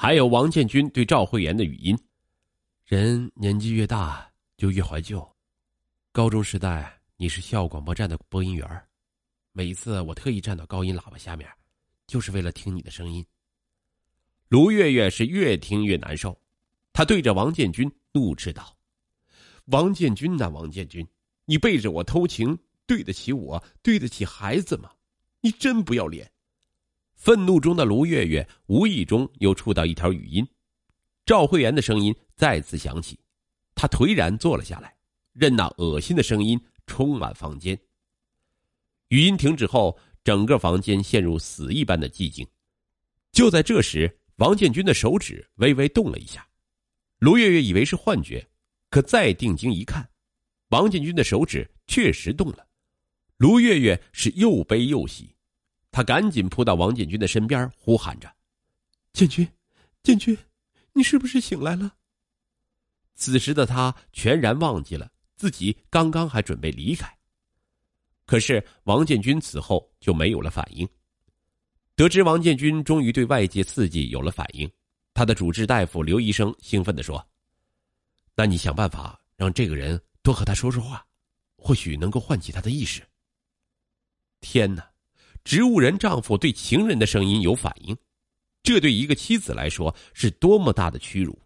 还有王建军对赵慧妍的语音。人年纪越大就越怀旧。高中时代你是校广播站的播音员每一次我特意站到高音喇叭下面，就是为了听你的声音。卢月月是越听越难受，她对着王建军怒斥道：“王建军呐，王建军，你背着我偷情，对得起我，对得起孩子吗？你真不要脸！”愤怒中的卢月月无意中又触到一条语音，赵慧妍的声音再次响起，她颓然坐了下来，任那恶心的声音充满房间。语音停止后，整个房间陷入死一般的寂静。就在这时，王建军的手指微微动了一下，卢月月以为是幻觉，可再定睛一看，王建军的手指确实动了。卢月月是又悲又喜，他赶紧扑到王建军的身边，呼喊着：“建军，建军，你是不是醒来了？”此时的他全然忘记了自己刚刚还准备离开。可是王建军此后就没有了反应。得知王建军终于对外界刺激有了反应，他的主治大夫刘医生兴奋地说：“那你想办法让这个人多和他说说话，或许能够唤起他的意识。”天哪！植物人丈夫对情人的声音有反应，这对一个妻子来说是多么大的屈辱！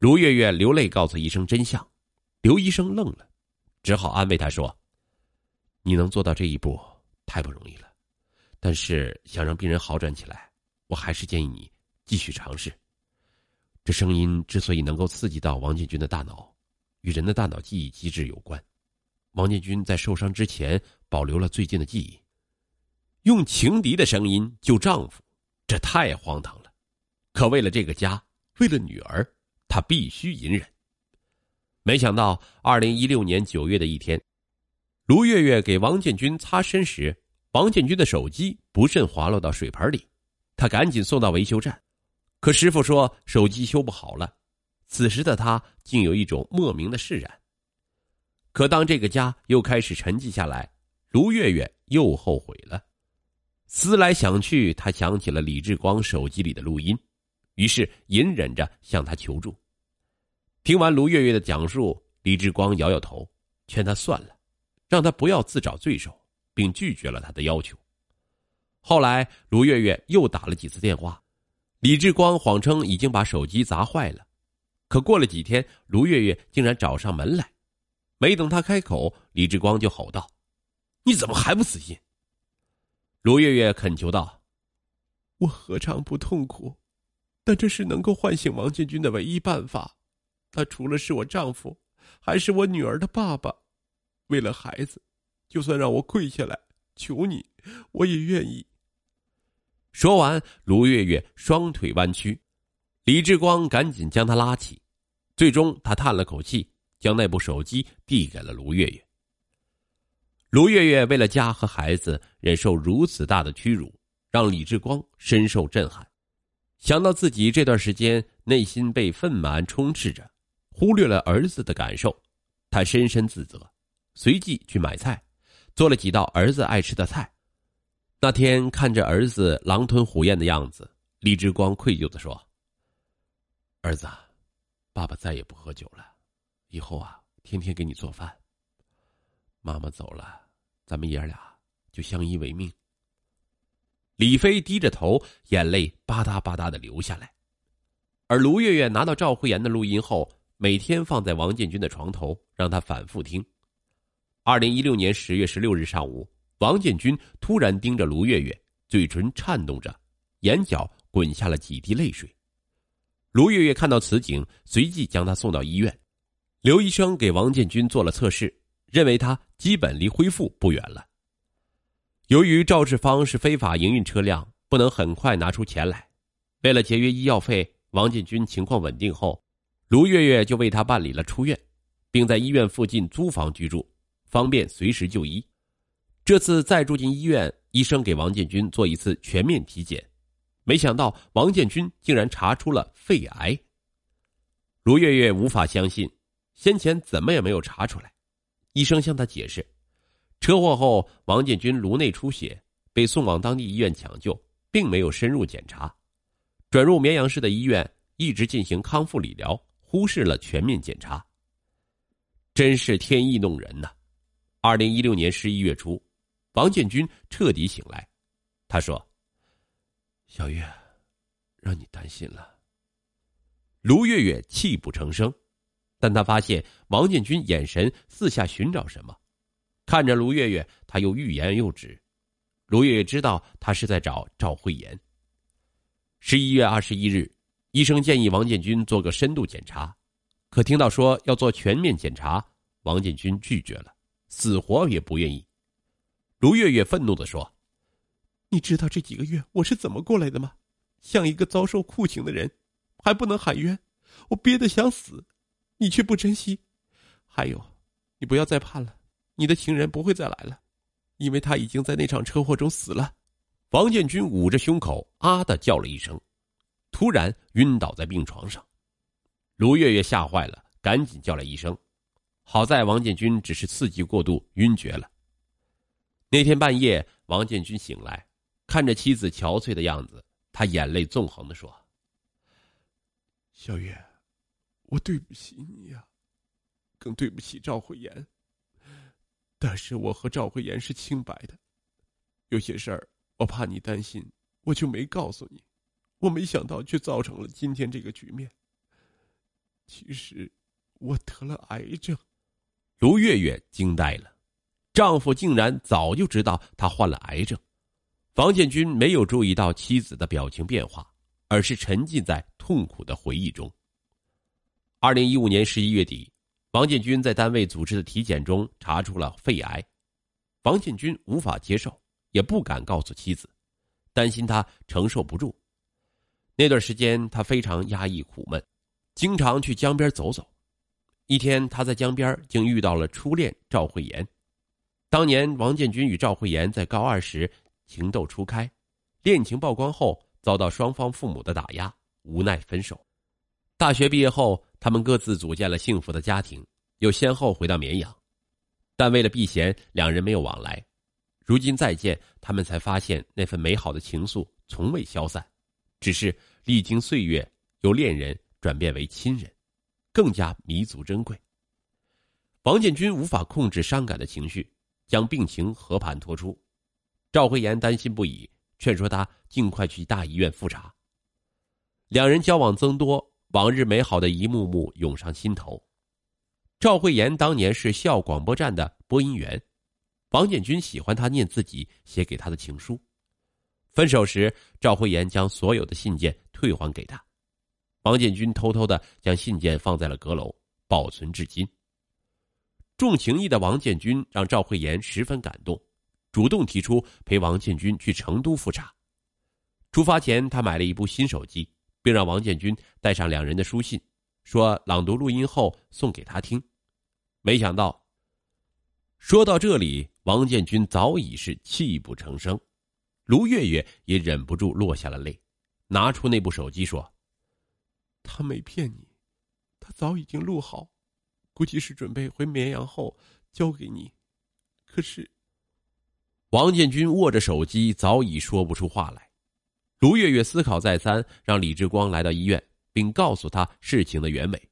卢月月流泪告诉医生真相，刘医生愣了，只好安慰她说：“你能做到这一步，太不容易了。”但是想让病人好转起来，我还是建议你继续尝试。这声音之所以能够刺激到王建军的大脑，与人的大脑记忆机制有关。王建军在受伤之前保留了最近的记忆。用情敌的声音救丈夫，这太荒唐了。可为了这个家，为了女儿，他必须隐忍。没想到，二零一六年九月的一天，卢月月给王建军擦身时。王建军的手机不慎滑落到水盆里，他赶紧送到维修站，可师傅说手机修不好了。此时的他竟有一种莫名的释然。可当这个家又开始沉寂下来，卢月月又后悔了。思来想去，他想起了李志光手机里的录音，于是隐忍着向他求助。听完卢月月的讲述，李志光摇摇头，劝他算了，让他不要自找罪受。并拒绝了他的要求。后来，卢月月又打了几次电话，李志光谎称已经把手机砸坏了。可过了几天，卢月月竟然找上门来，没等他开口，李志光就吼道：“你怎么还不死心？”卢月月恳求道：“我何尝不痛苦？但这是能够唤醒王建军的唯一办法。他除了是我丈夫，还是我女儿的爸爸。为了孩子。”就算让我跪下来求你，我也愿意。说完，卢月月双腿弯曲，李志光赶紧将她拉起。最终，他叹了口气，将那部手机递给了卢月月。卢月月为了家和孩子，忍受如此大的屈辱，让李志光深受震撼。想到自己这段时间内心被愤满充斥着，忽略了儿子的感受，他深深自责，随即去买菜。做了几道儿子爱吃的菜。那天看着儿子狼吞虎咽的样子，李志光愧疚的说：“儿子，爸爸再也不喝酒了，以后啊，天天给你做饭。妈妈走了，咱们爷俩就相依为命。”李飞低着头，眼泪吧嗒吧嗒的流下来。而卢月月拿到赵慧妍的录音后，每天放在王建军的床头，让他反复听。二零一六年十月十六日上午，王建军突然盯着卢月月，嘴唇颤动着，眼角滚下了几滴泪水。卢月月看到此景，随即将他送到医院。刘医生给王建军做了测试，认为他基本离恢复不远了。由于赵志芳是非法营运车辆，不能很快拿出钱来，为了节约医药费，王建军情况稳定后，卢月月就为他办理了出院，并在医院附近租房居住。方便随时就医。这次再住进医院，医生给王建军做一次全面体检，没想到王建军竟然查出了肺癌。卢月月无法相信，先前怎么也没有查出来。医生向他解释，车祸后王建军颅内出血，被送往当地医院抢救，并没有深入检查。转入绵阳市的医院，一直进行康复理疗，忽视了全面检查。真是天意弄人呐！二零一六年十一月初，王建军彻底醒来，他说：“小月，让你担心了。”卢月月泣不成声，但他发现王建军眼神四下寻找什么，看着卢月月，他又欲言又止。卢月月知道他是在找赵慧妍。十一月二十一日，医生建议王建军做个深度检查，可听到说要做全面检查，王建军拒绝了，死活也不愿意。卢月月愤怒的说：“你知道这几个月我是怎么过来的吗？像一个遭受酷刑的人。”还不能喊冤，我憋得想死，你却不珍惜。还有，你不要再盼了，你的情人不会再来了，因为他已经在那场车祸中死了。王建军捂着胸口啊的叫了一声，突然晕倒在病床上。卢月月吓坏了，赶紧叫来医生。好在王建军只是刺激过度晕厥了。那天半夜，王建军醒来，看着妻子憔悴的样子，他眼泪纵横的说。小月，我对不起你呀，更对不起赵慧妍。但是我和赵慧妍是清白的，有些事儿我怕你担心，我就没告诉你。我没想到，却造成了今天这个局面。其实，我得了癌症。卢月月惊呆了，丈夫竟然早就知道她患了癌症。房建军没有注意到妻子的表情变化。而是沉浸在痛苦的回忆中。二零一五年十一月底，王建军在单位组织的体检中查出了肺癌，王建军无法接受，也不敢告诉妻子，担心他承受不住。那段时间，他非常压抑苦闷，经常去江边走走。一天，他在江边竟遇到了初恋赵慧妍。当年，王建军与赵慧妍在高二时情窦初开，恋情曝光后。遭到双方父母的打压，无奈分手。大学毕业后，他们各自组建了幸福的家庭，又先后回到绵阳。但为了避嫌，两人没有往来。如今再见，他们才发现那份美好的情愫从未消散，只是历经岁月，由恋人转变为亲人，更加弥足珍贵。王建军无法控制伤感的情绪，将病情和盘托出。赵慧妍担心不已。劝说他尽快去大医院复查。两人交往增多，往日美好的一幕幕涌上心头。赵慧妍当年是校广播站的播音员，王建军喜欢她念自己写给他的情书。分手时，赵慧妍将所有的信件退还给他，王建军偷偷的将信件放在了阁楼，保存至今。重情义的王建军让赵慧妍十分感动。主动提出陪王建军去成都复查。出发前，他买了一部新手机，并让王建军带上两人的书信，说朗读录音后送给他听。没想到，说到这里，王建军早已是泣不成声，卢月月也忍不住落下了泪，拿出那部手机说：“他没骗你，他早已经录好，估计是准备回绵阳后交给你。可是。”王建军握着手机，早已说不出话来。卢月月思考再三，让李志光来到医院，并告诉他事情的原委。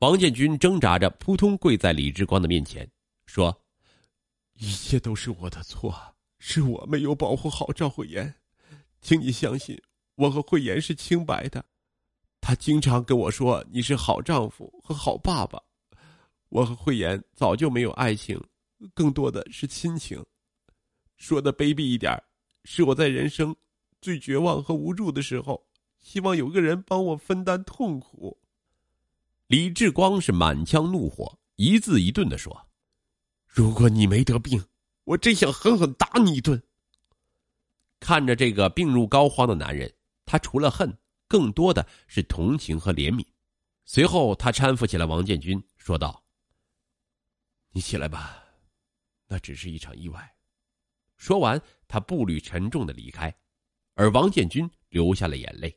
王建军挣扎着，扑通跪在李志光的面前，说：“一切都是我的错，是我没有保护好赵慧妍，请你相信，我和慧妍是清白的。他经常跟我说你是好丈夫和好爸爸。我和慧妍早就没有爱情，更多的是亲情。”说的卑鄙一点，是我在人生最绝望和无助的时候，希望有个人帮我分担痛苦。李志光是满腔怒火，一字一顿的说：“如果你没得病，我真想狠狠打你一顿。”看着这个病入膏肓的男人，他除了恨，更多的是同情和怜悯。随后，他搀扶起了王建军，说道：“你起来吧，那只是一场意外。”说完，他步履沉重的离开，而王建军流下了眼泪。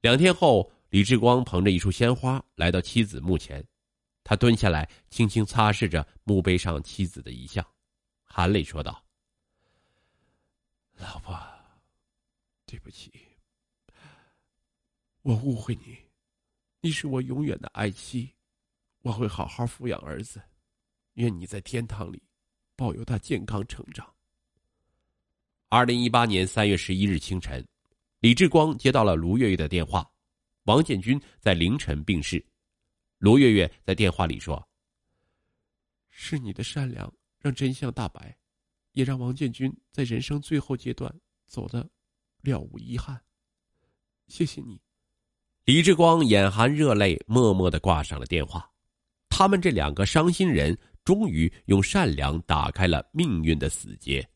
两天后，李志光捧着一束鲜花来到妻子墓前，他蹲下来，轻轻擦拭着墓碑上妻子的遗像，含泪说道：“老婆，对不起，我误会你，你是我永远的爱妻，我会好好抚养儿子，愿你在天堂里保佑他健康成长。二零一八年三月十一日清晨，李志光接到了卢月月的电话，王建军在凌晨病逝。卢月月在电话里说：“是你的善良让真相大白，也让王建军在人生最后阶段走的了无遗憾。谢谢你。”李志光眼含热泪，默默的挂上了电话。他们这两个伤心人，终于用善良打开了命运的死结。